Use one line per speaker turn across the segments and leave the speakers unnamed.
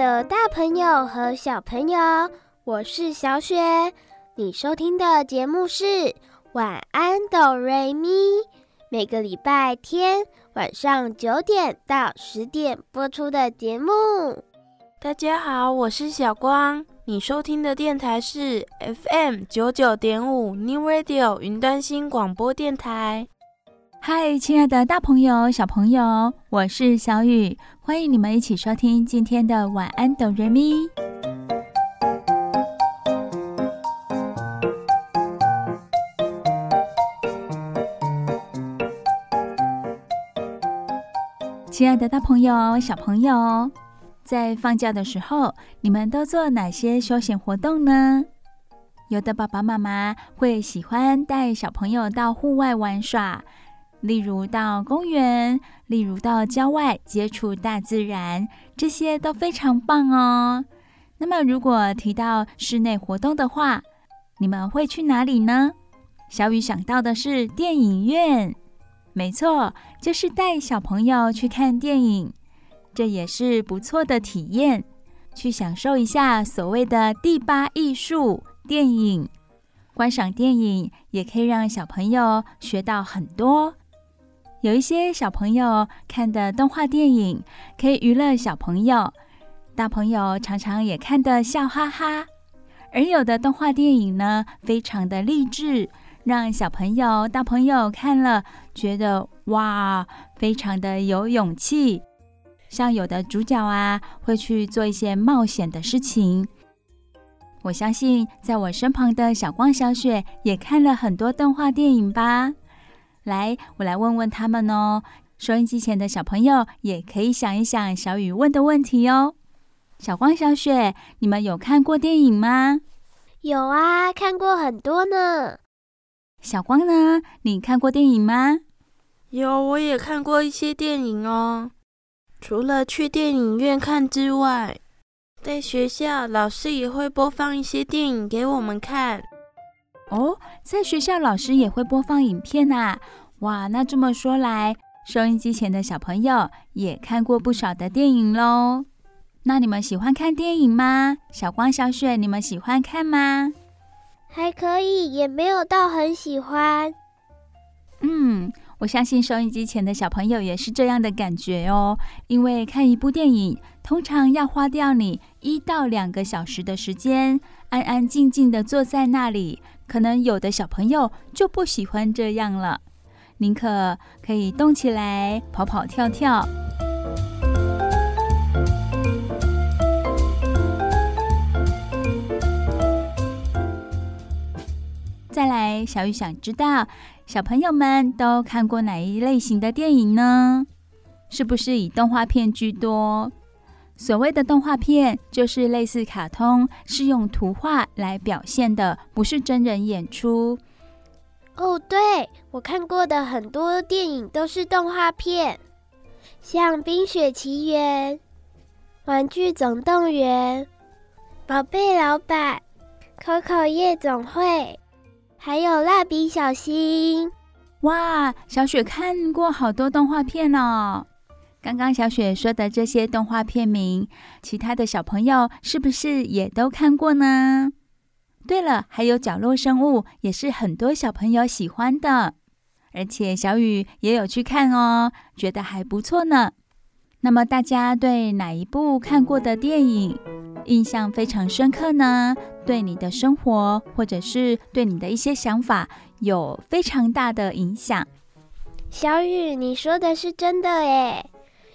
的大朋友和小朋友，我是小雪。你收听的节目是《晚安哆瑞咪》，每个礼拜天晚上九点到十点播出的节目。
大家好，我是小光。你收听的电台是 FM 九九点五 New Radio 云端新广播电台。
嗨，亲爱的大朋友、小朋友，我是小雨，欢迎你们一起收听今天的晚安哆瑞咪。亲爱的大朋友、小朋友，在放假的时候，你们都做哪些休闲活动呢？有的爸爸妈妈会喜欢带小朋友到户外玩耍。例如到公园，例如到郊外接触大自然，这些都非常棒哦。那么，如果提到室内活动的话，你们会去哪里呢？小雨想到的是电影院，没错，就是带小朋友去看电影，这也是不错的体验，去享受一下所谓的第八艺术——电影。观赏电影也可以让小朋友学到很多。有一些小朋友看的动画电影可以娱乐小朋友，大朋友常常也看得笑哈哈。而有的动画电影呢，非常的励志，让小朋友、大朋友看了觉得哇，非常的有勇气。像有的主角啊，会去做一些冒险的事情。我相信，在我身旁的小光、小雪也看了很多动画电影吧。来，我来问问他们哦。收音机前的小朋友也可以想一想小雨问的问题哦。小光、小雪，你们有看过电影吗？
有啊，看过很多呢。
小光呢？你看过电影吗？
有，我也看过一些电影哦。除了去电影院看之外，在学校老师也会播放一些电影给我们看。
哦，在学校老师也会播放影片啊！哇，那这么说来，收音机前的小朋友也看过不少的电影喽。那你们喜欢看电影吗？小光、小雪，你们喜欢看吗？
还可以，也没有到很喜欢。
嗯，我相信收音机前的小朋友也是这样的感觉哦。因为看一部电影，通常要花掉你一到两个小时的时间，安安静静的坐在那里。可能有的小朋友就不喜欢这样了，宁可可以动起来，跑跑跳跳。再来，小雨想知道，小朋友们都看过哪一类型的电影呢？是不是以动画片居多？所谓的动画片，就是类似卡通，是用图画来表现的，不是真人演出。
哦，对，我看过的很多电影都是动画片，像《冰雪奇缘》、《玩具总动员》、《宝贝老板》、《Coco 夜总会》，还有《蜡笔小新》。
哇，小雪看过好多动画片哦。刚刚小雪说的这些动画片名，其他的小朋友是不是也都看过呢？对了，还有角落生物也是很多小朋友喜欢的，而且小雨也有去看哦，觉得还不错呢。那么大家对哪一部看过的电影印象非常深刻呢？对你的生活或者是对你的一些想法有非常大的影响？
小雨，你说的是真的诶。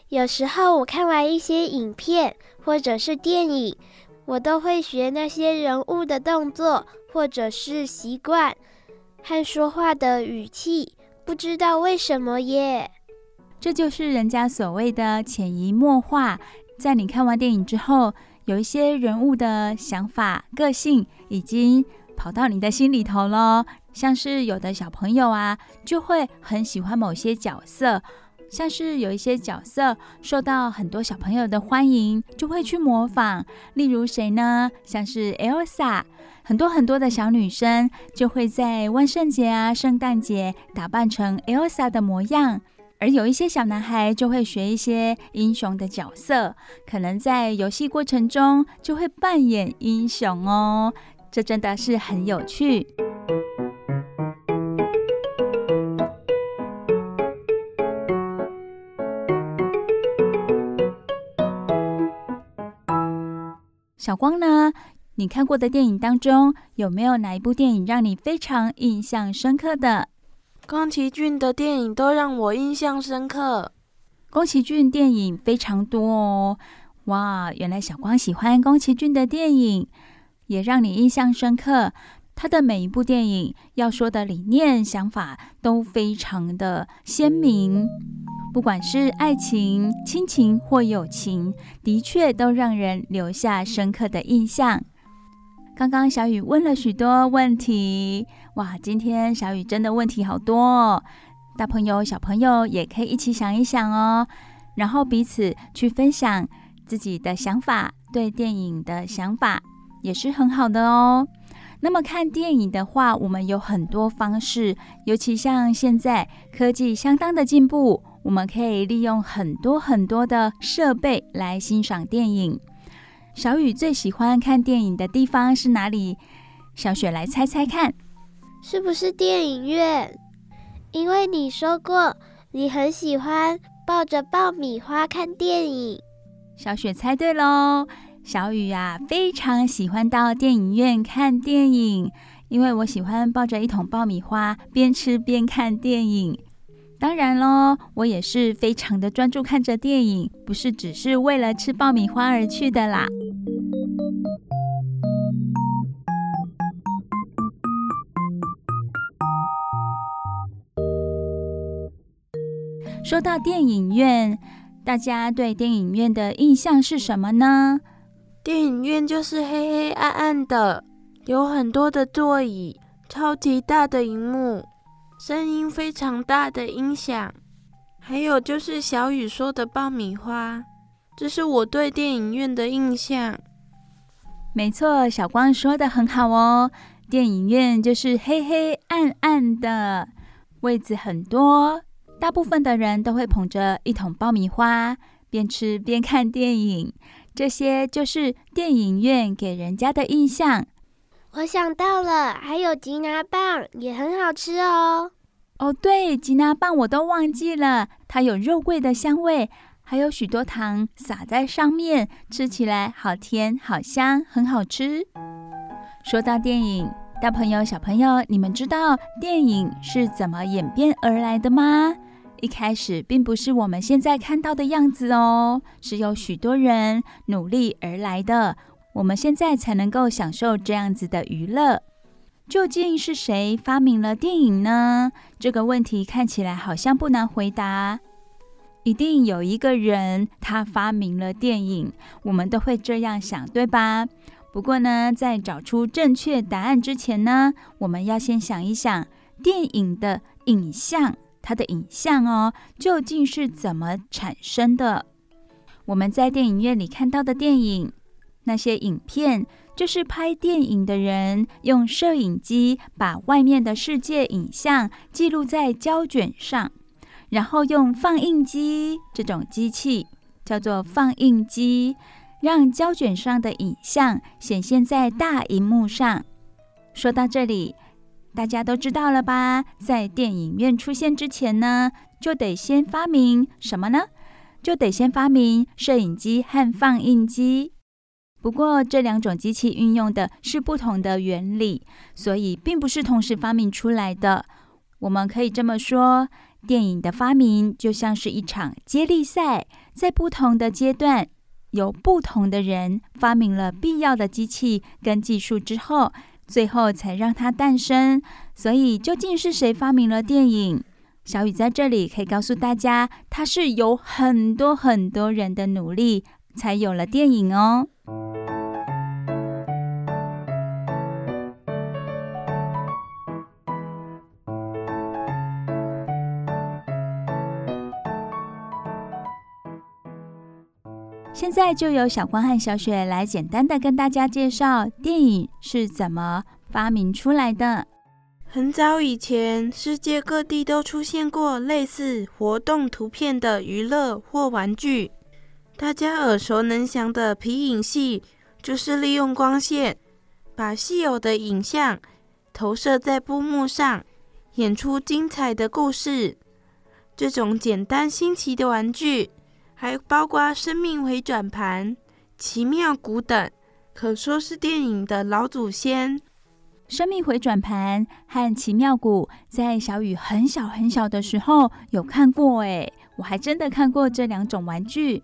有时候我看完一些影片或者是电影，我都会学那些人物的动作或者是习惯和说话的语气，不知道为什么耶。
这就是人家所谓的潜移默化，在你看完电影之后，有一些人物的想法、个性已经跑到你的心里头了。像是有的小朋友啊，就会很喜欢某些角色，像是有一些角色受到很多小朋友的欢迎，就会去模仿。例如谁呢？像是 Elsa，很多很多的小女生就会在万圣节啊、圣诞节打扮成 Elsa 的模样。而有一些小男孩就会学一些英雄的角色，可能在游戏过程中就会扮演英雄哦，这真的是很有趣。小光呢？你看过的电影当中，有没有哪一部电影让你非常印象深刻的？
宫崎骏的电影都让我印象深刻。
宫崎骏电影非常多哦，哇！原来小光喜欢宫崎骏的电影，也让你印象深刻。他的每一部电影要说的理念、想法都非常的鲜明，不管是爱情、亲情或友情，的确都让人留下深刻的印象。刚刚小雨问了许多问题，哇！今天小雨真的问题好多哦，大朋友小朋友也可以一起想一想哦，然后彼此去分享自己的想法，对电影的想法也是很好的哦。那么看电影的话，我们有很多方式，尤其像现在科技相当的进步，我们可以利用很多很多的设备来欣赏电影。小雨最喜欢看电影的地方是哪里？小雪来猜猜看，
是不是电影院？因为你说过你很喜欢抱着爆米花看电影。
小雪猜对喽！小雨啊，非常喜欢到电影院看电影，因为我喜欢抱着一桶爆米花边吃边看电影。当然喽，我也是非常的专注看着电影，不是只是为了吃爆米花而去的啦。说到电影院，大家对电影院的印象是什么呢？
电影院就是黑黑暗暗的，有很多的座椅，超级大的荧幕。声音非常大的音响，还有就是小雨说的爆米花，这是我对电影院的印象。
没错，小光说的很好哦。电影院就是黑黑暗暗的，位子很多，大部分的人都会捧着一桶爆米花，边吃边看电影。这些就是电影院给人家的印象。
我想到了，还有吉拿棒也很好吃哦。
哦，对，吉拿棒我都忘记了，它有肉桂的香味，还有许多糖撒在上面，吃起来好甜好香，很好吃。说到电影，大朋友小朋友，你们知道电影是怎么演变而来的吗？一开始并不是我们现在看到的样子哦，是有许多人努力而来的。我们现在才能够享受这样子的娱乐。究竟是谁发明了电影呢？这个问题看起来好像不难回答。一定有一个人他发明了电影，我们都会这样想，对吧？不过呢，在找出正确答案之前呢，我们要先想一想电影的影像，它的影像哦，究竟是怎么产生的？我们在电影院里看到的电影。那些影片就是拍电影的人用摄影机把外面的世界影像记录在胶卷上，然后用放映机这种机器叫做放映机，让胶卷上的影像显现在大荧幕上。说到这里，大家都知道了吧？在电影院出现之前呢，就得先发明什么呢？就得先发明摄影机和放映机。不过，这两种机器运用的是不同的原理，所以并不是同时发明出来的。我们可以这么说，电影的发明就像是一场接力赛，在不同的阶段，由不同的人发明了必要的机器跟技术之后，最后才让它诞生。所以，究竟是谁发明了电影？小雨在这里可以告诉大家，它是有很多很多人的努力才有了电影哦。现在就由小光和小雪来简单的跟大家介绍电影是怎么发明出来的。
很早以前，世界各地都出现过类似活动图片的娱乐或玩具。大家耳熟能详的皮影戏，就是利用光线把稀有的影像投射在布幕上，演出精彩的故事。这种简单新奇的玩具。还包括生命回转盘、奇妙谷等，可说是电影的老祖先。
生命回转盘和奇妙谷，在小雨很小很小的时候有看过，诶，我还真的看过这两种玩具。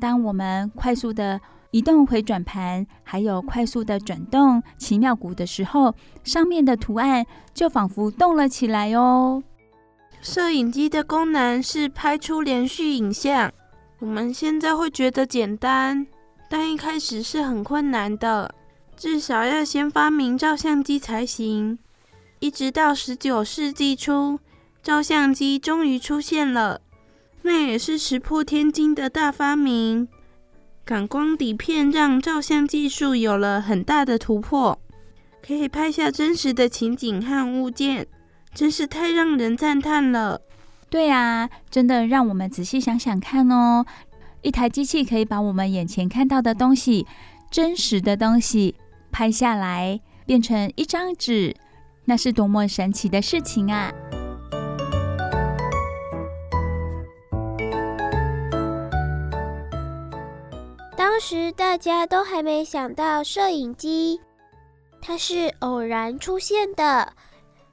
当我们快速的移动回转盘，还有快速的转动奇妙谷的时候，上面的图案就仿佛动了起来哦。
摄影机的功能是拍出连续影像。我们现在会觉得简单，但一开始是很困难的，至少要先发明照相机才行。一直到十九世纪初，照相机终于出现了，那也是石破天惊的大发明。感光底片让照相技术有了很大的突破，可以拍下真实的情景和物件，真是太让人赞叹了。
对啊，真的让我们仔细想想看哦。一台机器可以把我们眼前看到的东西、真实的东西拍下来，变成一张纸，那是多么神奇的事情啊！
当时大家都还没想到摄影机，它是偶然出现的。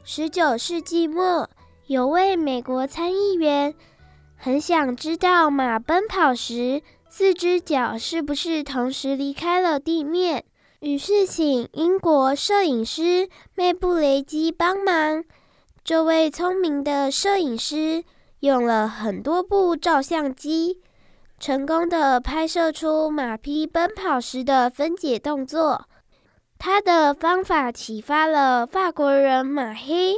十九世纪末。有位美国参议员很想知道马奔跑时四只脚是不是同时离开了地面，于是请英国摄影师麦布雷基帮忙。这位聪明的摄影师用了很多部照相机，成功地拍摄出马匹奔跑时的分解动作。他的方法启发了法国人马黑。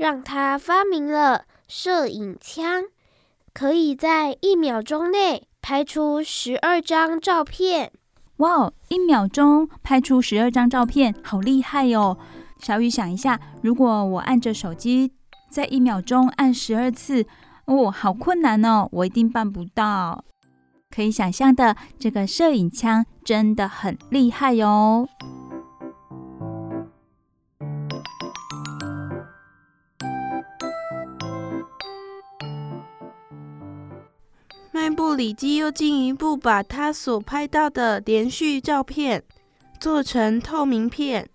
让他发明了摄影枪，可以在一秒钟内拍出十二张照片。
哇哦，一秒钟拍出十二张照片，好厉害哟！小雨想一下，如果我按着手机在一秒钟按十二次，哦，好困难哦，我一定办不到。可以想象的，这个摄影枪真的很厉害哟。
麦布里基又进一步把他所拍到的连续照片做成透明片，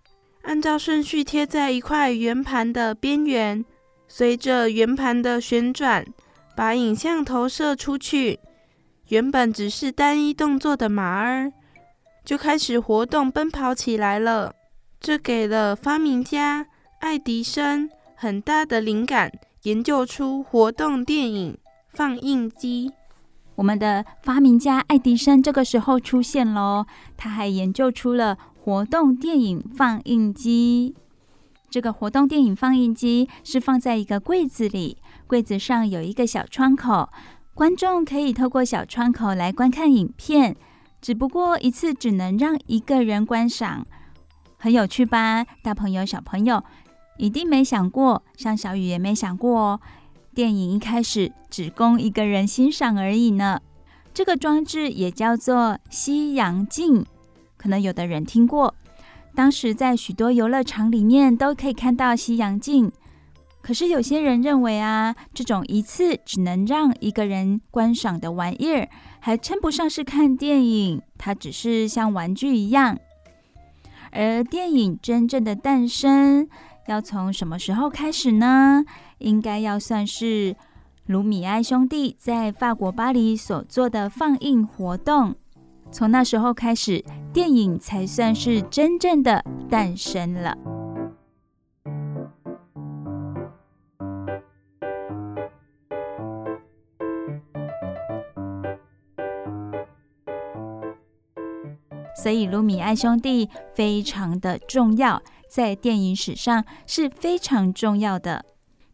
按照顺序贴在一块圆盘的边缘，随着圆盘的旋转，把影像投射出去。原本只是单一动作的马儿，就开始活动奔跑起来了。这给了发明家爱迪生很大的灵感，研究出活动电影放映机。
我们的发明家爱迪生这个时候出现喽，他还研究出了活动电影放映机。这个活动电影放映机是放在一个柜子里，柜子上有一个小窗口，观众可以透过小窗口来观看影片，只不过一次只能让一个人观赏。很有趣吧？大朋友、小朋友一定没想过，像小雨也没想过哦。电影一开始只供一个人欣赏而已呢。这个装置也叫做西洋镜，可能有的人听过。当时在许多游乐场里面都可以看到西洋镜。可是有些人认为啊，这种一次只能让一个人观赏的玩意儿，还称不上是看电影，它只是像玩具一样。而电影真正的诞生，要从什么时候开始呢？应该要算是卢米埃兄弟在法国巴黎所做的放映活动。从那时候开始电影才算是真正的诞生了。所以卢米埃兄弟非常的重要。在电影史上是非常重要的。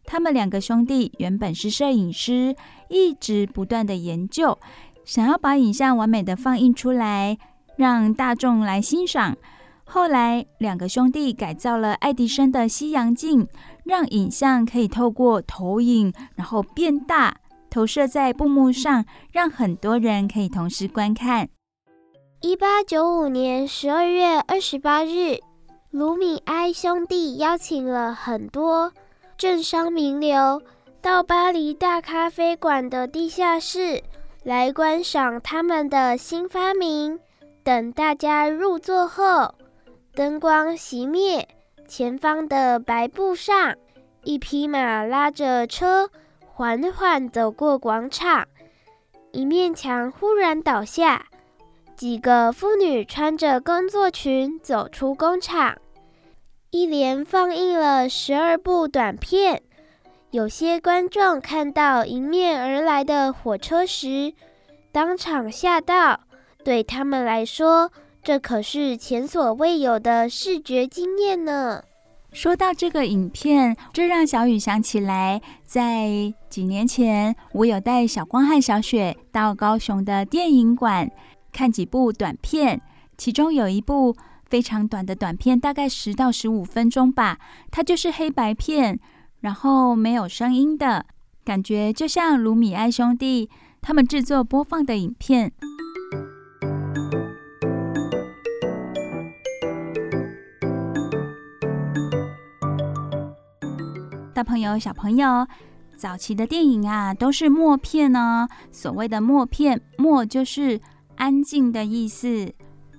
他们两个兄弟原本是摄影师，一直不断的研究，想要把影像完美的放映出来，让大众来欣赏。后来，两个兄弟改造了爱迪生的西洋镜，让影像可以透过投影，然后变大，投射在布幕上，让很多人可以同时观看。
一八九五年十二月二十八日，卢米埃兄弟邀请了很多政商名流到巴黎大咖啡馆的地下室来观赏他们的新发明。等大家入座后，灯光熄灭，前方的白布上，一匹马拉着车缓缓走过广场，一面墙忽然倒下。几个妇女穿着工作裙走出工厂，一连放映了十二部短片。有些观众看到迎面而来的火车时，当场吓到。对他们来说，这可是前所未有的视觉经验呢。
说到这个影片，这让小雨想起来，在几年前，我有带小光和小雪到高雄的电影馆。看几部短片，其中有一部非常短的短片，大概十到十五分钟吧。它就是黑白片，然后没有声音的感觉，就像卢米埃兄弟他们制作播放的影片。大朋友、小朋友，早期的电影啊，都是默片哦。所谓的默片，默就是。安静的意思，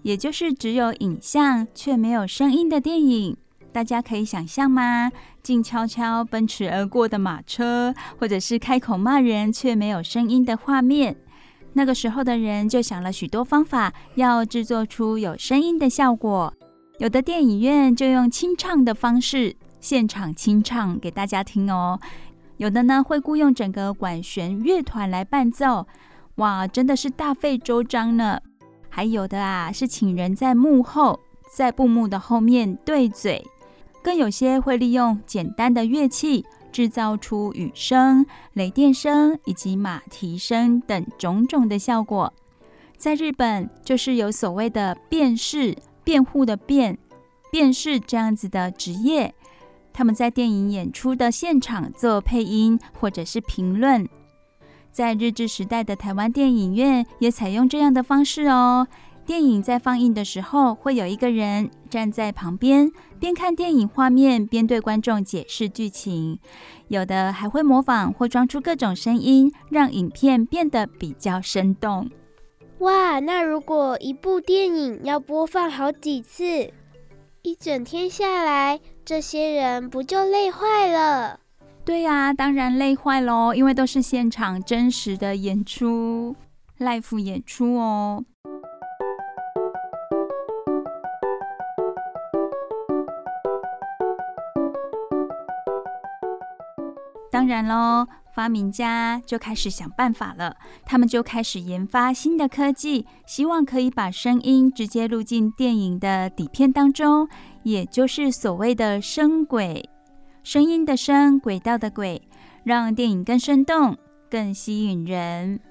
也就是只有影像却没有声音的电影。大家可以想象吗？静悄悄奔驰而过的马车，或者是开口骂人却没有声音的画面。那个时候的人就想了许多方法，要制作出有声音的效果。有的电影院就用清唱的方式，现场清唱给大家听哦。有的呢，会雇佣整个管弦乐团来伴奏。哇，真的是大费周章呢！还有的啊，是请人在幕后，在布幕的后面对嘴，更有些会利用简单的乐器制造出雨声、雷电声以及马蹄声等种种的效果。在日本，就是有所谓的辩士、辩护的辩、辩士这样子的职业，他们在电影演出的现场做配音或者是评论。在日治时代的台湾电影院也采用这样的方式哦。电影在放映的时候，会有一个人站在旁边，边看电影画面边对观众解释剧情。有的还会模仿或装出各种声音，让影片变得比较生动。
哇，那如果一部电影要播放好几次，一整天下来，这些人不就累坏了？
对呀、啊，当然累坏喽，因为都是现场真实的演出，live 演出哦。当然喽，发明家就开始想办法了，他们就开始研发新的科技，希望可以把声音直接录进电影的底片当中，也就是所谓的声轨。声音的声，轨道的轨，让电影更生动、更吸引人。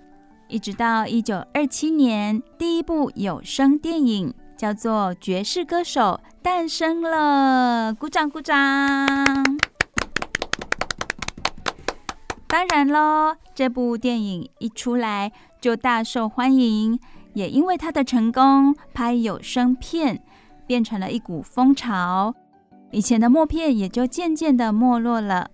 一直到一九二七年，第一部有声电影叫做《爵士歌手》诞生了，鼓掌鼓掌！当然喽，这部电影一出来就大受欢迎，也因为它的成功，拍有声片变成了一股风潮。以前的默片也就渐渐的没落了。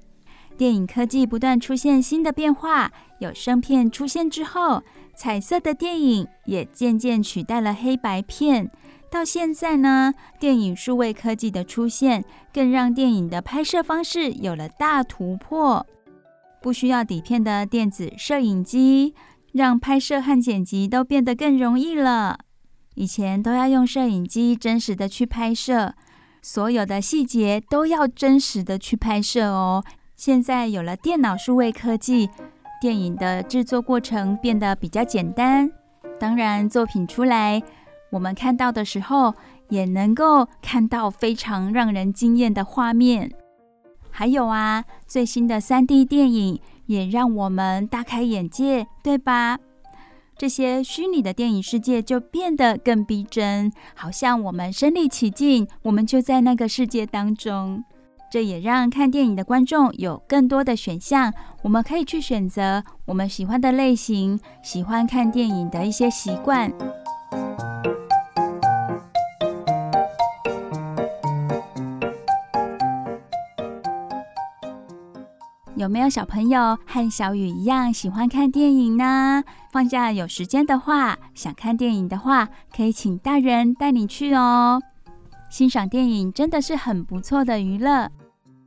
电影科技不断出现新的变化，有声片出现之后，彩色的电影也渐渐取代了黑白片。到现在呢，电影数位科技的出现，更让电影的拍摄方式有了大突破。不需要底片的电子摄影机，让拍摄和剪辑都变得更容易了。以前都要用摄影机真实的去拍摄。所有的细节都要真实的去拍摄哦。现在有了电脑数位科技，电影的制作过程变得比较简单。当然，作品出来我们看到的时候，也能够看到非常让人惊艳的画面。还有啊，最新的 3D 电影也让我们大开眼界，对吧？这些虚拟的电影世界就变得更逼真，好像我们身临其境，我们就在那个世界当中。这也让看电影的观众有更多的选项，我们可以去选择我们喜欢的类型，喜欢看电影的一些习惯。有没有小朋友和小雨一样喜欢看电影呢？放假有时间的话，想看电影的话，可以请大人带你去哦。欣赏电影真的是很不错的娱乐。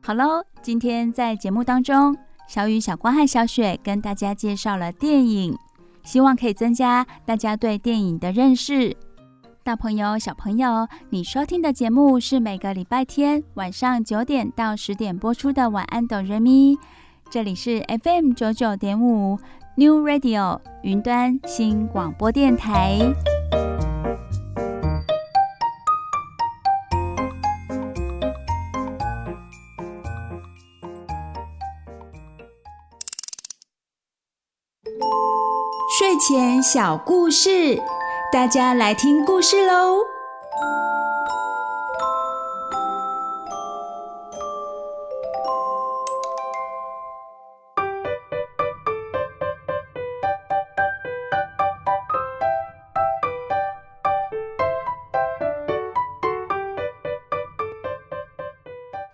好喽，今天在节目当中，小雨、小光和小雪跟大家介绍了电影，希望可以增加大家对电影的认识。大朋友、小朋友，你收听的节目是每个礼拜天晚上九点到十点播出的《晚安，哆瑞咪》。这里是 FM 九九点五 New Radio 云端新广播电台。
睡前小故事，大家来听故事喽。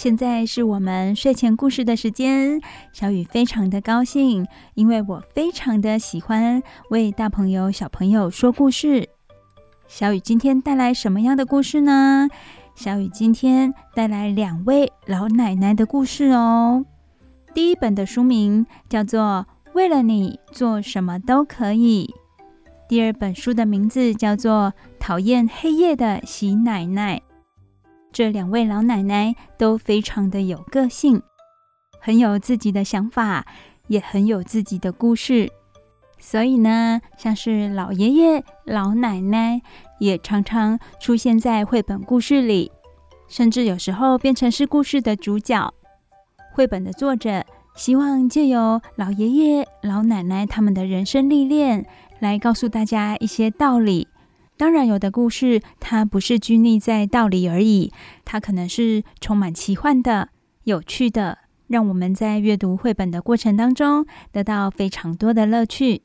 现在是我们睡前故事的时间，小雨非常的高兴，因为我非常的喜欢为大朋友小朋友说故事。小雨今天带来什么样的故事呢？小雨今天带来两位老奶奶的故事哦。第一本的书名叫做《为了你做什么都可以》，第二本书的名字叫做《讨厌黑夜的喜奶奶》。这两位老奶奶都非常的有个性，很有自己的想法，也很有自己的故事。所以呢，像是老爷爷、老奶奶也常常出现在绘本故事里，甚至有时候变成是故事的主角。绘本的作者希望借由老爷爷、老奶奶他们的人生历练，来告诉大家一些道理。当然，有的故事它不是拘泥在道理而已，它可能是充满奇幻的、有趣的，让我们在阅读绘本的过程当中得到非常多的乐趣。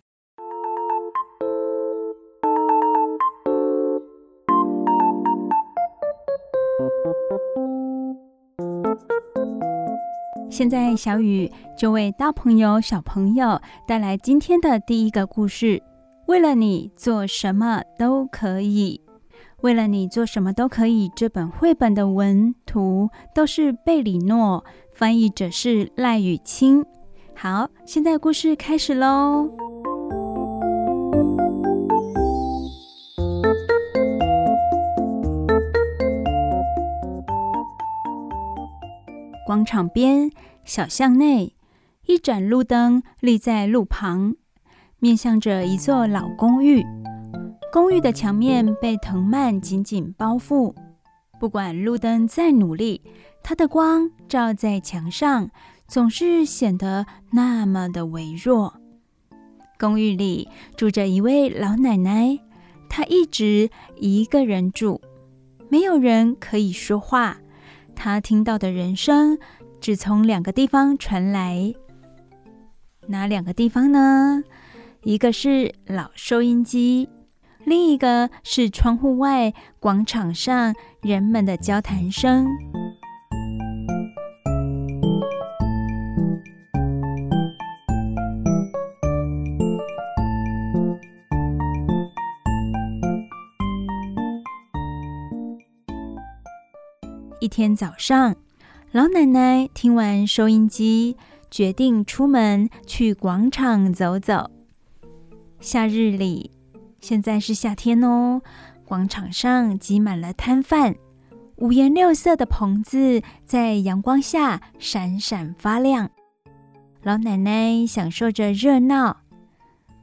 现在，小雨就为大朋友、小朋友带来今天的第一个故事。为了你做什么都可以，为了你做什么都可以。这本绘本的文图都是贝里诺，翻译者是赖雨清。好，现在故事开始喽。广场边，小巷内，一盏路灯立在路旁。面向着一座老公寓，公寓的墙面被藤蔓紧紧包覆。不管路灯再努力，它的光照在墙上，总是显得那么的微弱。公寓里住着一位老奶奶，她一直一个人住，没有人可以说话。她听到的人声只从两个地方传来，哪两个地方呢？一个是老收音机，另一个是窗户外广场上人们的交谈声。一天早上，老奶奶听完收音机，决定出门去广场走走。夏日里，现在是夏天哦，广场上挤满了摊贩，五颜六色的棚子在阳光下闪闪发亮。老奶奶享受着热闹，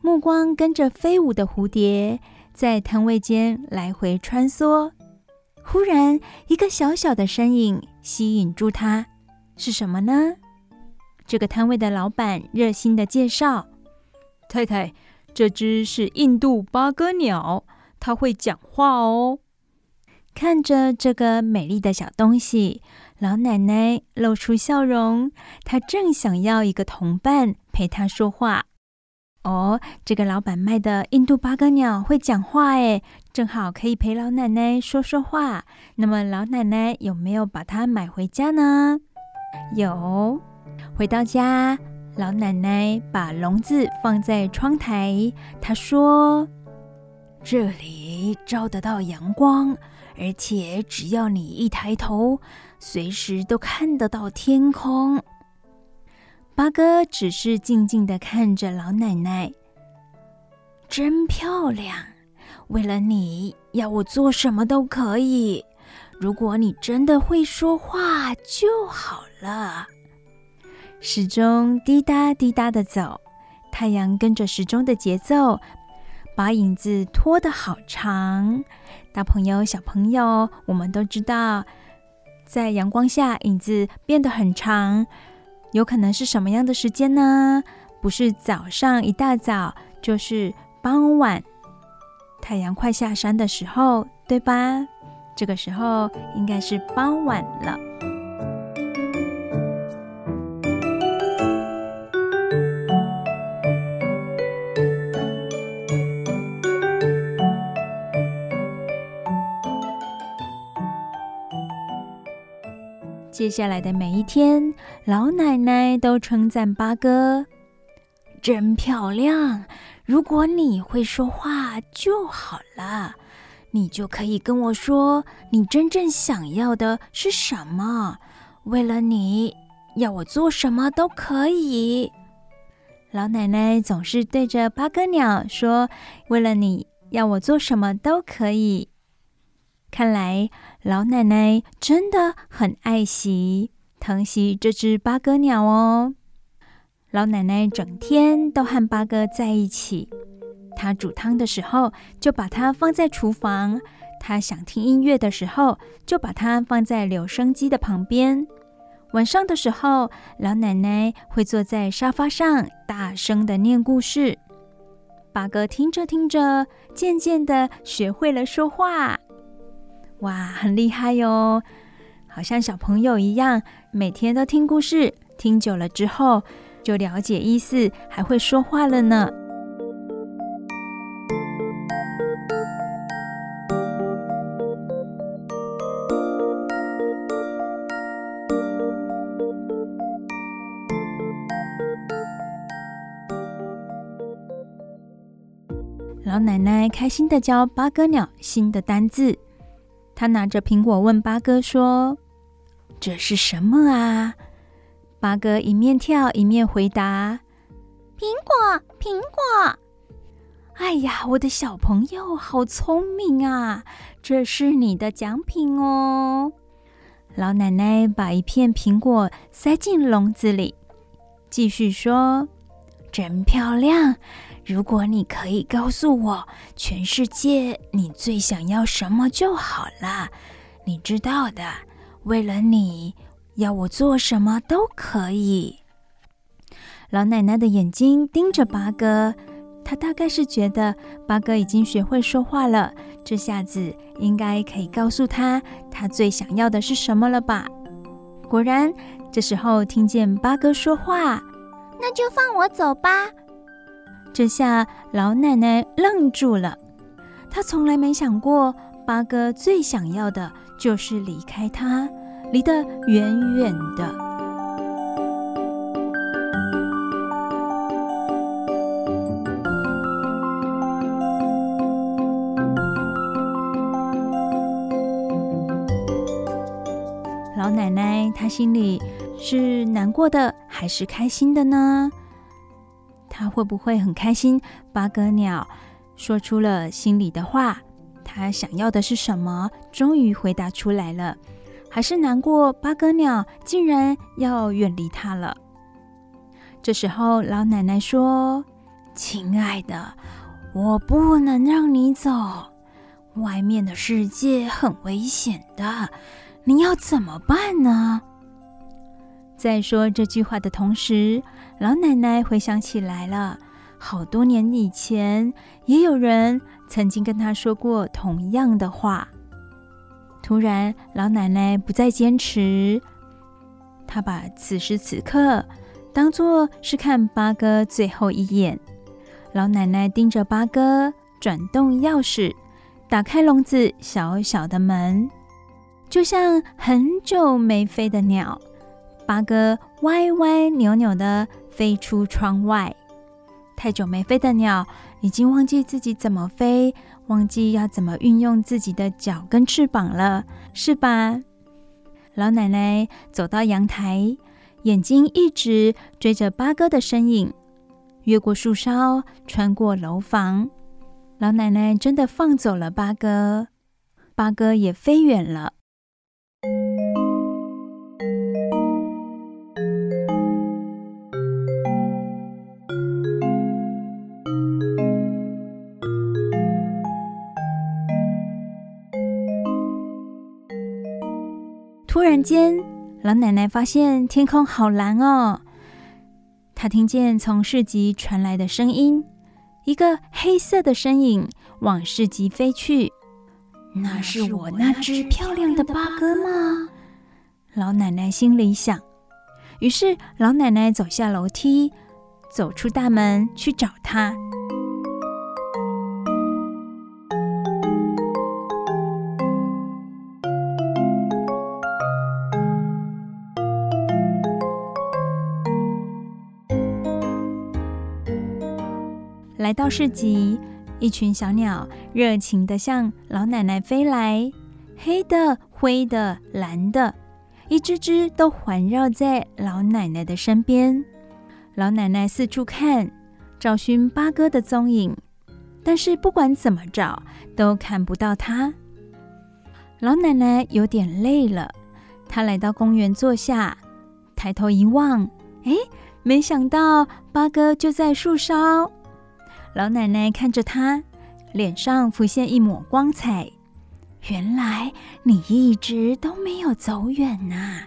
目光跟着飞舞的蝴蝶在摊位间来回穿梭。忽然，一个小小的身影吸引住她，是什么呢？这个摊位的老板热心地介绍：“
太太，这只是印度八哥鸟，它会讲话哦。”
看着这个美丽的小东西。老奶奶露出笑容，她正想要一个同伴陪她说话。哦，这个老板卖的印度八哥鸟会讲话哎，正好可以陪老奶奶说说话。那么老奶奶有没有把它买回家呢？有。回到家，老奶奶把笼子放在窗台，她说：“这里照得到阳光，而且只要你一抬头。”随时都看得到天空。八哥只是静静地看着老奶奶，真漂亮。为了你，要我做什么都可以。如果你真的会说话就好了。时钟滴答滴答地走，太阳跟着时钟的节奏，把影子拖得好长。大朋友、小朋友，我们都知道。在阳光下，影子变得很长，有可能是什么样的时间呢？不是早上一大早，就是傍晚，太阳快下山的时候，对吧？这个时候应该是傍晚了。接下来的每一天，老奶奶都称赞八哥真漂亮。如果你会说话就好了，你就可以跟我说你真正想要的是什么。为了你，要我做什么都可以。老奶奶总是对着八哥鸟说：“为了你，要我做什么都可以。”看来老奶奶真的很爱惜、疼惜这只八哥鸟哦。老奶奶整天都和八哥在一起。她煮汤的时候，就把它放在厨房；她想听音乐的时候，就把它放在留声机的旁边。晚上的时候，老奶奶会坐在沙发上，大声地念故事。八哥听着听着，渐渐地学会了说话。哇，很厉害哟！好像小朋友一样，每天都听故事，听久了之后就了解意思，还会说话了呢。老奶奶开心的教八哥鸟新的单字。他拿着苹果问八哥说：“这是什么啊？”八哥一面跳一面回答：“苹果，苹果。”哎呀，我的小朋友好聪明啊！这是你的奖品哦。老奶奶把一片苹果塞进笼子里，继续说：“真漂亮。”如果你可以告诉我全世界你最想要什么就好了，你知道的。为了你，要我做什么都可以。老奶奶的眼睛盯着八哥，她大概是觉得八哥已经学会说话了，这下子应该可以告诉他他最想要的是什么了吧？果然，这时候听见八哥说话，
那就放我走吧。
这下老奶奶愣住了，她从来没想过八哥最想要的就是离开她，离得远远的。老奶奶她心里是难过的还是开心的呢？他会不会很开心？八哥鸟说出了心里的话，他想要的是什么？终于回答出来了，还是难过？八哥鸟竟然要远离他了。这时候，老奶奶说：“亲爱的，我不能让你走，外面的世界很危险的，你要怎么办呢？”在说这句话的同时，老奶奶回想起来了，好多年以前，也有人曾经跟她说过同样的话。突然，老奶奶不再坚持，她把此时此刻当作是看八哥最后一眼。老奶奶盯着八哥，转动钥匙，打开笼子小小的门，就像很久没飞的鸟。八哥歪歪扭扭的飞出窗外。太久没飞的鸟已经忘记自己怎么飞，忘记要怎么运用自己的脚跟翅膀了，是吧？老奶奶走到阳台。眼睛一直追着八哥的身影，越过树梢，穿过楼房。老奶奶真的放走了八哥，八哥也飞远了。突然间。老奶奶发现天空好蓝哦，她听见从市集传来的声音，一个黑色的身影往市集飞去。那是我那只漂亮的八哥吗？老奶奶心里想。于是老奶奶走下楼梯，走出大门去找他。来到市集，一群小鸟热情地向老奶奶飞来，黑的、灰的、蓝的，一只只都环绕在老奶奶的身边。老奶奶四处看，找寻八哥的踪影，但是不管怎么找，都看不到他。老奶奶有点累了，她来到公园坐下，抬头一望，哎，没想到八哥就在树梢。老奶奶看着他，脸上浮现一抹光彩。原来你一直都没有走远呐！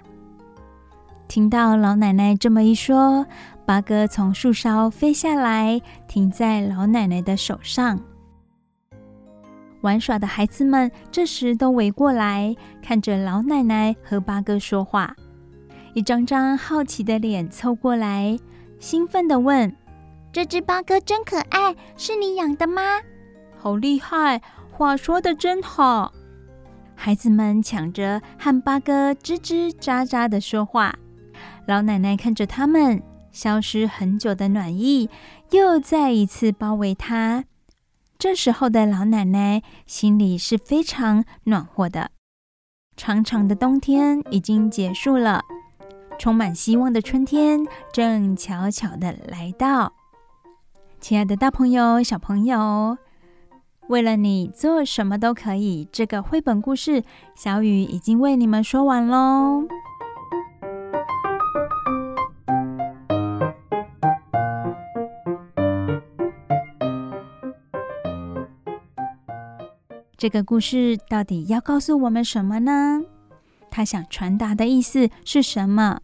听到老奶奶这么一说，八哥从树梢飞下来，停在老奶奶的手上。玩耍的孩子们这时都围过来，看着老奶奶和八哥说话。一张张好奇的脸凑过来，兴奋地问。这只八哥真可爱，是你养的吗？好厉害，话说的真好。孩子们抢着和八哥吱吱喳喳的说话。老奶奶看着他们，消失很久的暖意又再一次包围他。这时候的老奶奶心里是非常暖和的。长长的冬天已经结束了，充满希望的春天正悄悄的来到。亲爱的，大朋友、小朋友，为了你做什么都可以。这个绘本故事，小雨已经为你们说完喽。这个故事到底要告诉我们什么呢？他想传达的意思是什么？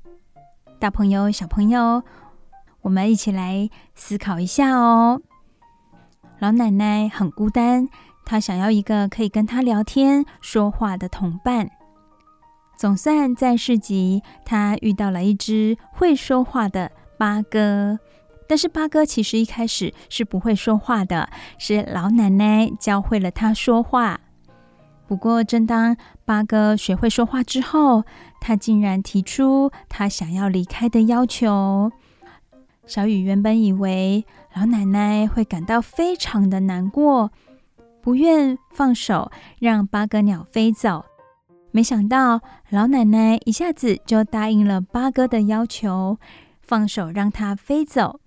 大朋友、小朋友。我们一起来思考一下哦。老奶奶很孤单，她想要一个可以跟她聊天、说话的同伴。总算在市集，她遇到了一只会说话的八哥。但是八哥其实一开始是不会说话的，是老奶奶教会了他说话。不过，正当八哥学会说话之后，他竟然提出他想要离开的要求。小雨原本以为老奶奶会感到非常的难过，不愿放手让八哥鸟飞走。没想到老奶奶一下子就答应了八哥的要求，放手让它飞走。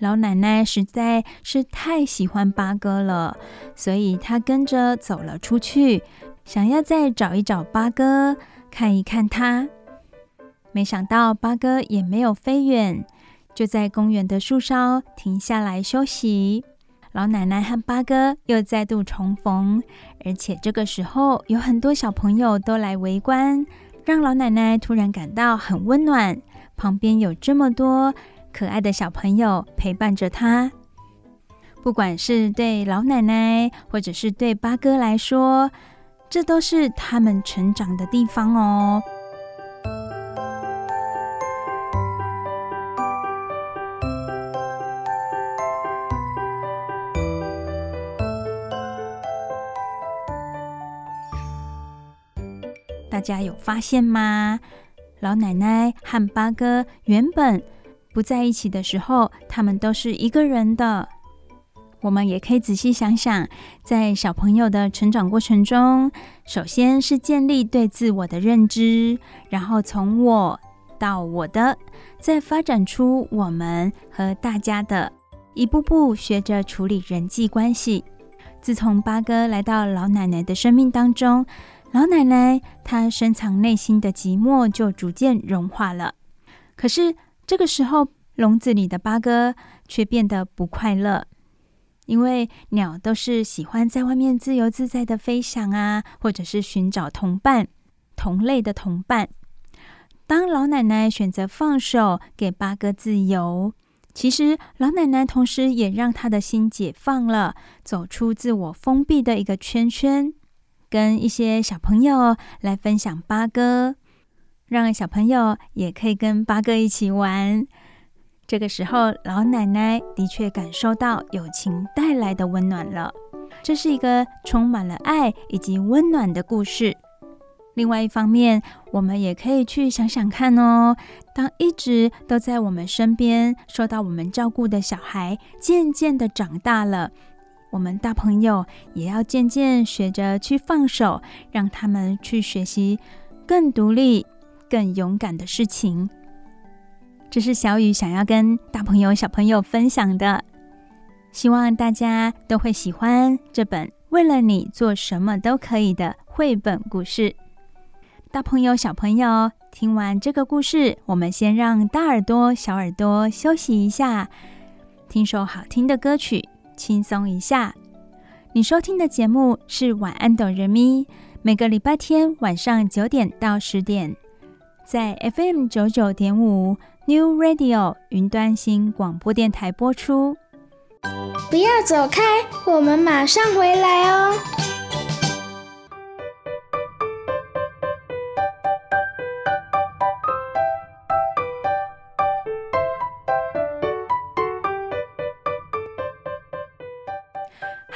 老奶奶实在是太喜欢八哥了，所以她跟着走了出去，想要再找一找八哥，看一看他。没想到八哥也没有飞远，就在公园的树梢停下来休息。老奶奶和八哥又再度重逢，而且这个时候有很多小朋友都来围观，让老奶奶突然感到很温暖。旁边有这么多可爱的小朋友陪伴着她，不管是对老奶奶，或者是对八哥来说，这都是他们成长的地方哦。大家有发现吗？老奶奶和八哥原本不在一起的时候，他们都是一个人的。我们也可以仔细想想，在小朋友的成长过程中，首先是建立对自我的认知，然后从我到我的，再发展出我们和大家的，一步步学着处理人际关系。自从八哥来到老奶奶的生命当中，老奶奶她深藏内心的寂寞就逐渐融化了。可是这个时候，笼子里的八哥却变得不快乐，因为鸟都是喜欢在外面自由自在的飞翔啊，或者是寻找同伴、同类的同伴。当老奶奶选择放手给八哥自由，其实老奶奶同时也让她的心解放了，走出自我封闭的一个圈圈。跟一些小朋友来分享八哥，让小朋友也可以跟八哥一起玩。这个时候，老奶奶的确感受到友情带来的温暖了。这是一个充满了爱以及温暖的故事。另外一方面，我们也可以去想想看哦，当一直都在我们身边、受到我们照顾的小孩，渐渐的长大了。我们大朋友也要渐渐学着去放手，让他们去学习更独立、更勇敢的事情。这是小雨想要跟大朋友、小朋友分享的，希望大家都会喜欢这本《为了你做什么都可以》的绘本故事。大朋友、小朋友，听完这个故事，我们先让大耳朵、小耳朵休息一下，听首好听的歌曲。轻松一下，你收听的节目是《晚安，哆瑞咪》，每个礼拜天晚上九点到十点，在 FM 九九点五 New Radio 云端新广播电台播出。
不要走开，我们马上回来哦。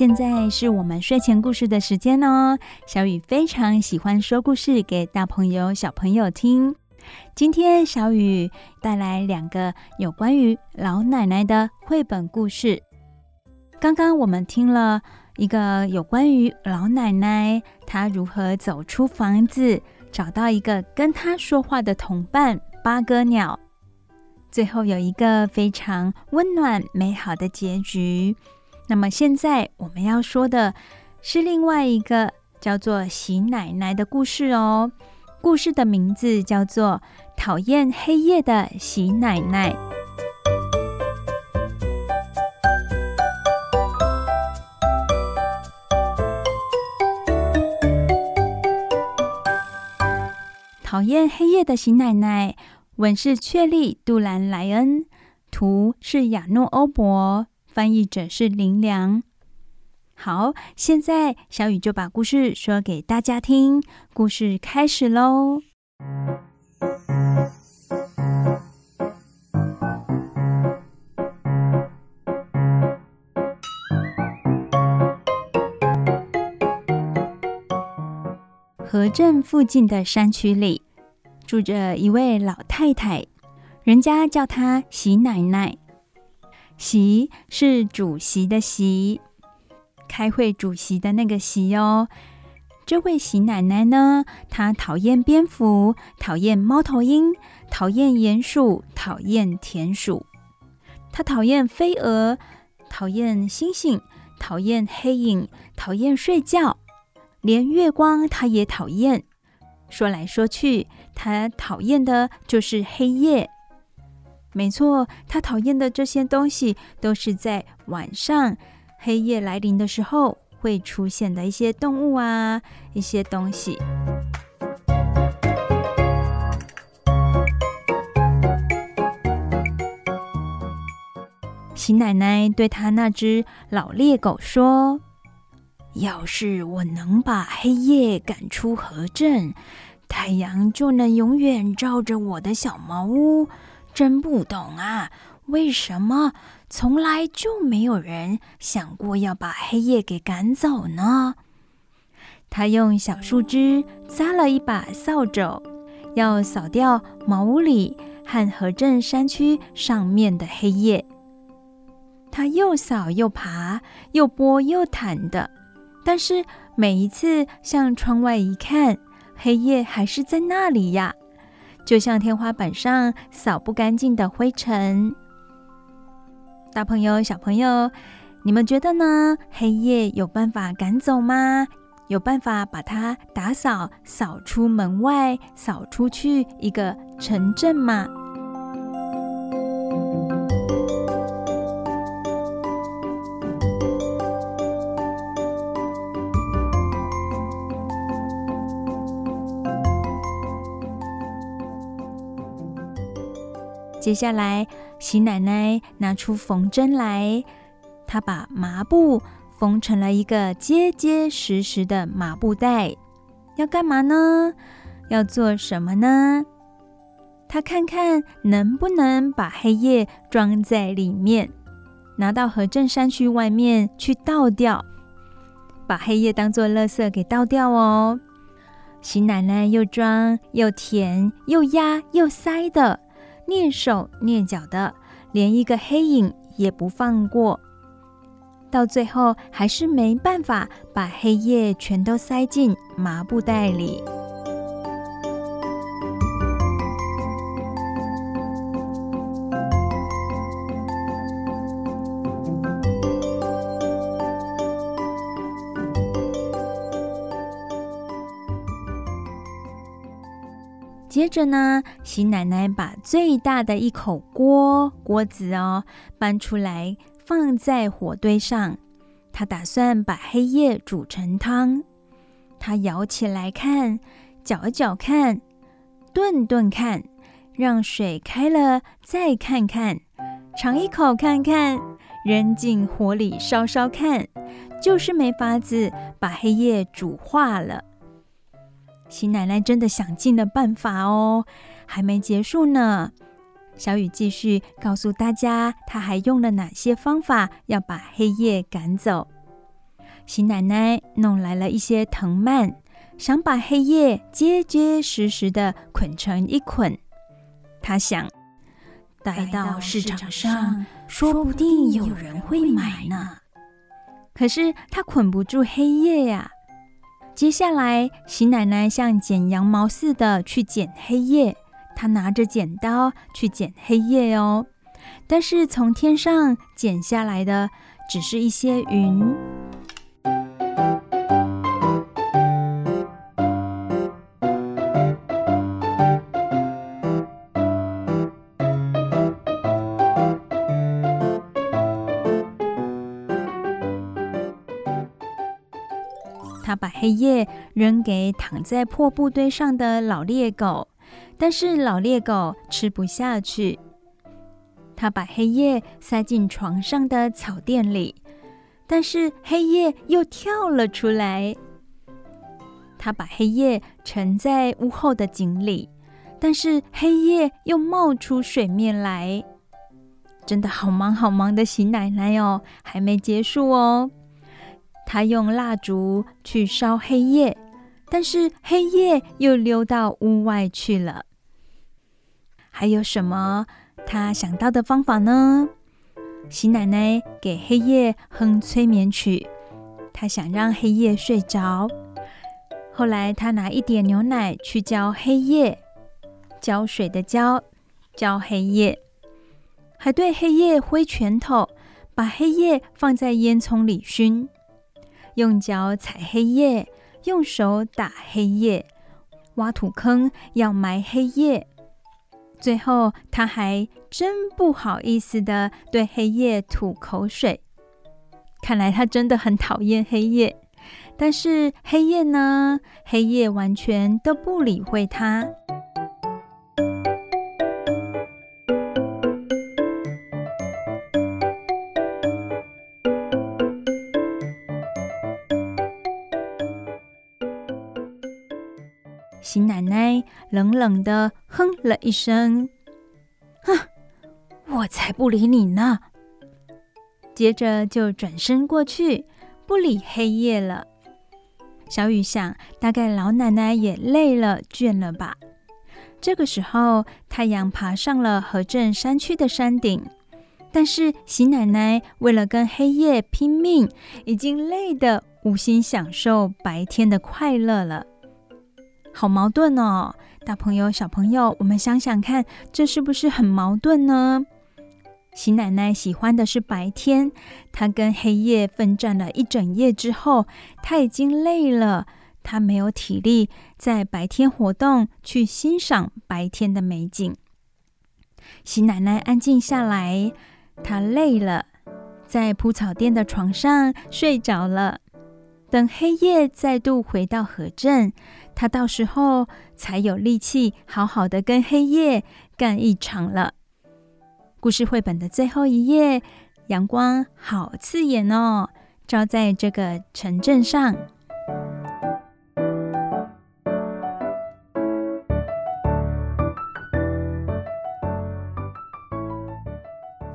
现在是我们睡前故事的时间哦。小雨非常喜欢说故事给大朋友、小朋友听。今天小雨带来两个有关于老奶奶的绘本故事。刚刚我们听了一个有关于老奶奶，她如何走出房子，找到一个跟她说话的同伴——八哥鸟。最后有一个非常温暖、美好的结局。那么现在我们要说的是另外一个叫做喜奶奶的故事哦。故事的名字叫做《讨厌黑夜的喜奶奶》。讨厌黑夜的喜奶奶，文是雀莉·杜兰莱恩，图是亚诺欧博。翻译者是林良。好，现在小雨就把故事说给大家听，故事开始喽。河镇附近的山区里住着一位老太太，人家叫她喜奶奶。席是主席的席，开会主席的那个席哦。这位席奶奶呢，她讨厌蝙蝠，讨厌猫头鹰，讨厌鼹鼠，讨厌田鼠。她讨厌飞蛾，讨厌星星，讨厌黑影，讨厌睡觉，连月光她也讨厌。说来说去，她讨厌的就是黑夜。没错，他讨厌的这些东西，都是在晚上黑夜来临的时候。会出现的一些动物啊，一些东西。喜奶奶对他那只老猎狗说：“要是我能把黑夜赶出河镇，太阳就能永远照着我的小茅屋。真不懂啊，为什么？”从来就没有人想过要把黑夜给赶走呢。他用小树枝扎了一把扫帚，要扫掉茅屋里和河镇山区上面的黑夜。他又扫又爬，又拨又弹的，但是每一次向窗外一看，黑夜还是在那里呀，就像天花板上扫不干净的灰尘。大朋友、小朋友，你们觉得呢？黑夜有办法赶走吗？有办法把它打扫、扫出门外、扫出去一个城镇吗？接下来，喜奶奶拿出缝针来，她把麻布缝成了一个结结实实的麻布袋。要干嘛呢？要做什么呢？她看看能不能把黑夜装在里面，拿到河镇山区外面去倒掉，把黑夜当做垃圾给倒掉哦。喜奶奶又装又填又压又塞的。蹑手蹑脚的，连一个黑影也不放过。到最后，还是没办法把黑夜全都塞进麻布袋里。接着呢，喜奶奶把最大的一口锅锅子哦搬出来，放在火堆上。她打算把黑夜煮成汤。她舀起来看，搅一搅看，炖炖看，让水开了再看看，尝一口看看，扔进火里烧烧看，就是没法子把黑夜煮化了。喜奶奶真的想尽了办法哦，还没结束呢。小雨继续告诉大家，她还用了哪些方法要把黑夜赶走。喜奶奶弄来了一些藤蔓，想把黑夜结结实实的捆成一捆。她想带到市场上，说不定有人会买呢。可是她捆不住黑夜呀。接下来，喜奶奶像剪羊毛似的去剪黑夜。她拿着剪刀去剪黑夜哦，但是从天上剪下来的只是一些云。黑夜扔给躺在破布堆上的老猎狗，但是老猎狗吃不下去。他把黑夜塞进床上的草垫里，但是黑夜又跳了出来。他把黑夜沉在屋后的井里，但是黑夜又冒出水面来。真的好忙好忙的席奶奶哦，还没结束哦。他用蜡烛去烧黑夜，但是黑夜又溜到屋外去了。还有什么他想到的方法呢？喜奶奶给黑夜哼催眠曲，他想让黑夜睡着。后来他拿一点牛奶去浇黑夜，浇水的浇，浇黑夜，还对黑夜挥拳头，把黑夜放在烟囱里熏，用脚踩黑夜，用手打黑夜，挖土坑要埋黑夜。最后，他还真不好意思的对黑夜吐口水。看来他真的很讨厌黑夜，但是黑夜呢？黑夜完全都不理会他。冷冷的哼了一声：“哼，我才不理你呢！”接着就转身过去，不理黑夜了。小雨想，大概老奶奶也累了、倦了吧。这个时候，太阳爬上了河镇山区的山顶，但是喜奶奶为了跟黑夜拼命，已经累得无心享受白天的快乐了。好矛盾哦，大朋友、小朋友，我们想想看，这是不是很矛盾呢？喜奶奶喜欢的是白天，她跟黑夜奋战了一整夜之后，她已经累了，她没有体力在白天活动，去欣赏白天的美景。喜奶奶安静下来，她累了，在铺草垫的床上睡着了。等黑夜再度回到河镇，他到时候才有力气好好的跟黑夜干一场了。故事绘本的最后一页，阳光好刺眼哦，照在这个城镇上。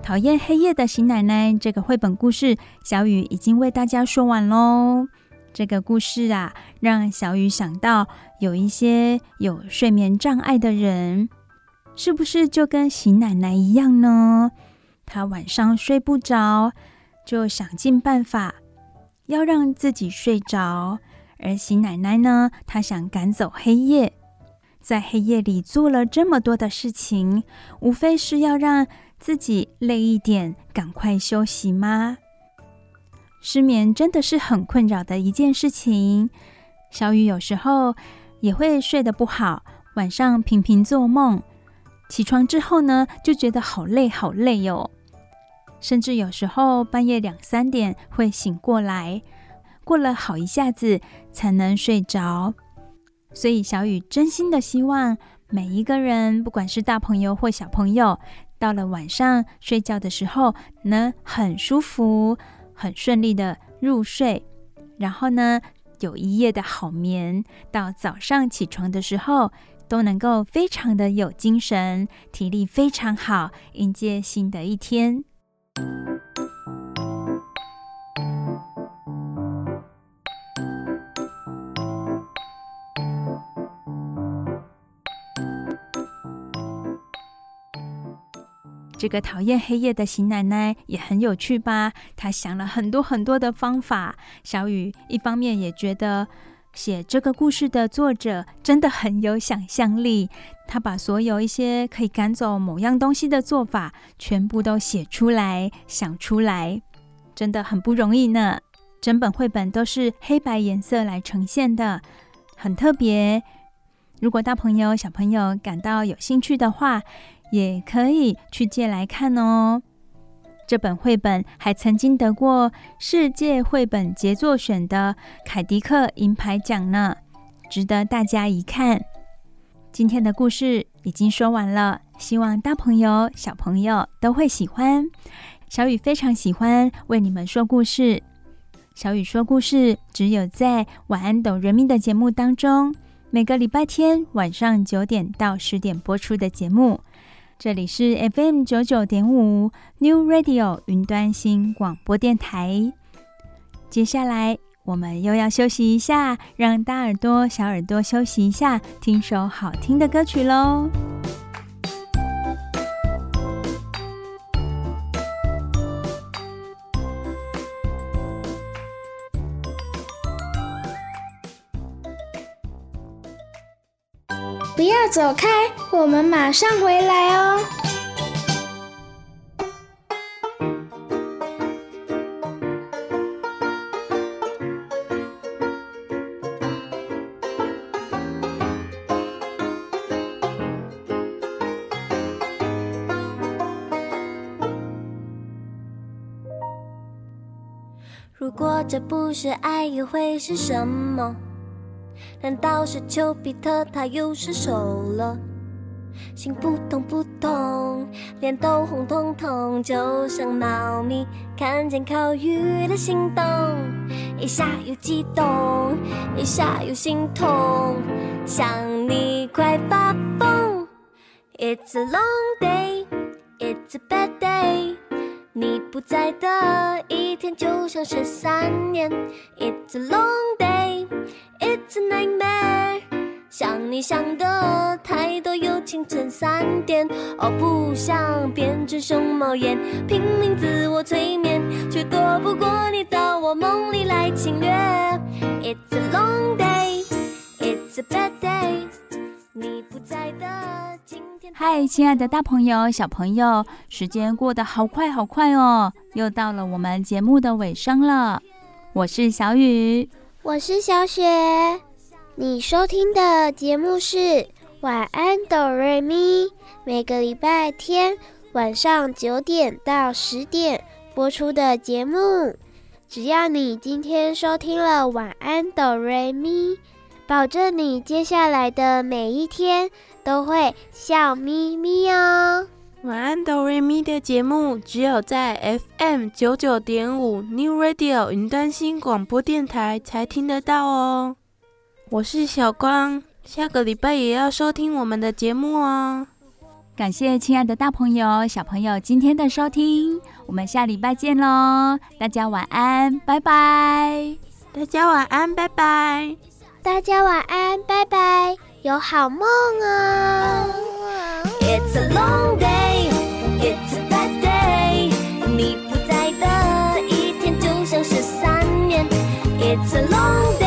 讨厌黑夜的新奶奶，这个绘本故事，小雨已经为大家说完喽。这个故事啊，让小雨想到有一些有睡眠障碍的人，是不是就跟喜奶奶一样呢？她晚上睡不着，就想尽办法要让自己睡着。而喜奶奶呢，她想赶走黑夜，在黑夜里做了这么多的事情，无非是要让自己累一点，赶快休息吗？失眠真的是很困扰的一件事情。小雨有时候也会睡得不好，晚上频频做梦，起床之后呢，就觉得好累好累哟。甚至有时候半夜两三点会醒过来，过了好一下子才能睡着。所以小雨真心的希望每一个人，不管是大朋友或小朋友，到了晚上睡觉的时候能很舒服。很顺利的入睡，然后呢，有一夜的好眠，到早上起床的时候都能够非常的有精神，体力非常好，迎接新的一天。这个讨厌黑夜的邢奶奶也很有趣吧？她想了很多很多的方法。小雨一方面也觉得写这个故事的作者真的很有想象力，他把所有一些可以赶走某样东西的做法全部都写出来、想出来，真的很不容易呢。整本绘本都是黑白颜色来呈现的，很特别。如果大朋友、小朋友感到有兴趣的话，也可以去借来看哦。这本绘本还曾经得过世界绘本杰作选的凯迪克银牌奖呢，值得大家一看。今天的故事已经说完了，希望大朋友、小朋友都会喜欢。小雨非常喜欢为你们说故事。小雨说故事只有在晚安懂人民的节目当中，每个礼拜天晚上九点到十点播出的节目。这里是 FM 九九点五 New Radio 云端新广播电台。接下来我们又要休息一下，让大耳朵、小耳朵休息一下，听首好听的歌曲
喽。走开，我们马上回来哦。
如果这不是爱，又会是什么？难道是丘比特他又失手了？心扑通扑通，脸都红彤彤，就像猫咪看见烤鱼的心动，一下又激动，一下又心痛，想你快发疯。It's a long day, it's a bad day。你不在的一天就像是三年。It's a long day, it's a nightmare。想你想的太多，又清晨三点。哦，不想变成熊猫眼，拼命自我催眠，却躲不过你到我梦里来侵略。It's a long day, it's a bad day。你不在的今天。
嗨，亲爱的大朋友、小朋友，时间过得好快好快哦，又到了我们节目的尾声了。我是小雨，
我是小雪。你收听的节目是《晚安哆瑞咪》，每个礼拜天晚上九点到十点播出的节目。只要你今天收听了《晚安哆瑞咪》，保证你接下来的每一天都会笑眯眯哦。
晚安哆瑞咪的节目只有在 FM 九九点五 New Radio 云端新广播电台才听得到哦。我是小光，下个礼拜也要收听我们的节目哦。
感谢亲爱的大朋友、小朋友今天的收听，我们下礼拜见喽！大家晚安，拜拜！
大家晚安，拜拜！
大家晚安，拜拜！有好梦哦。
It's a long day, it's a bad day。你不在的一天就像是三年。It's a long day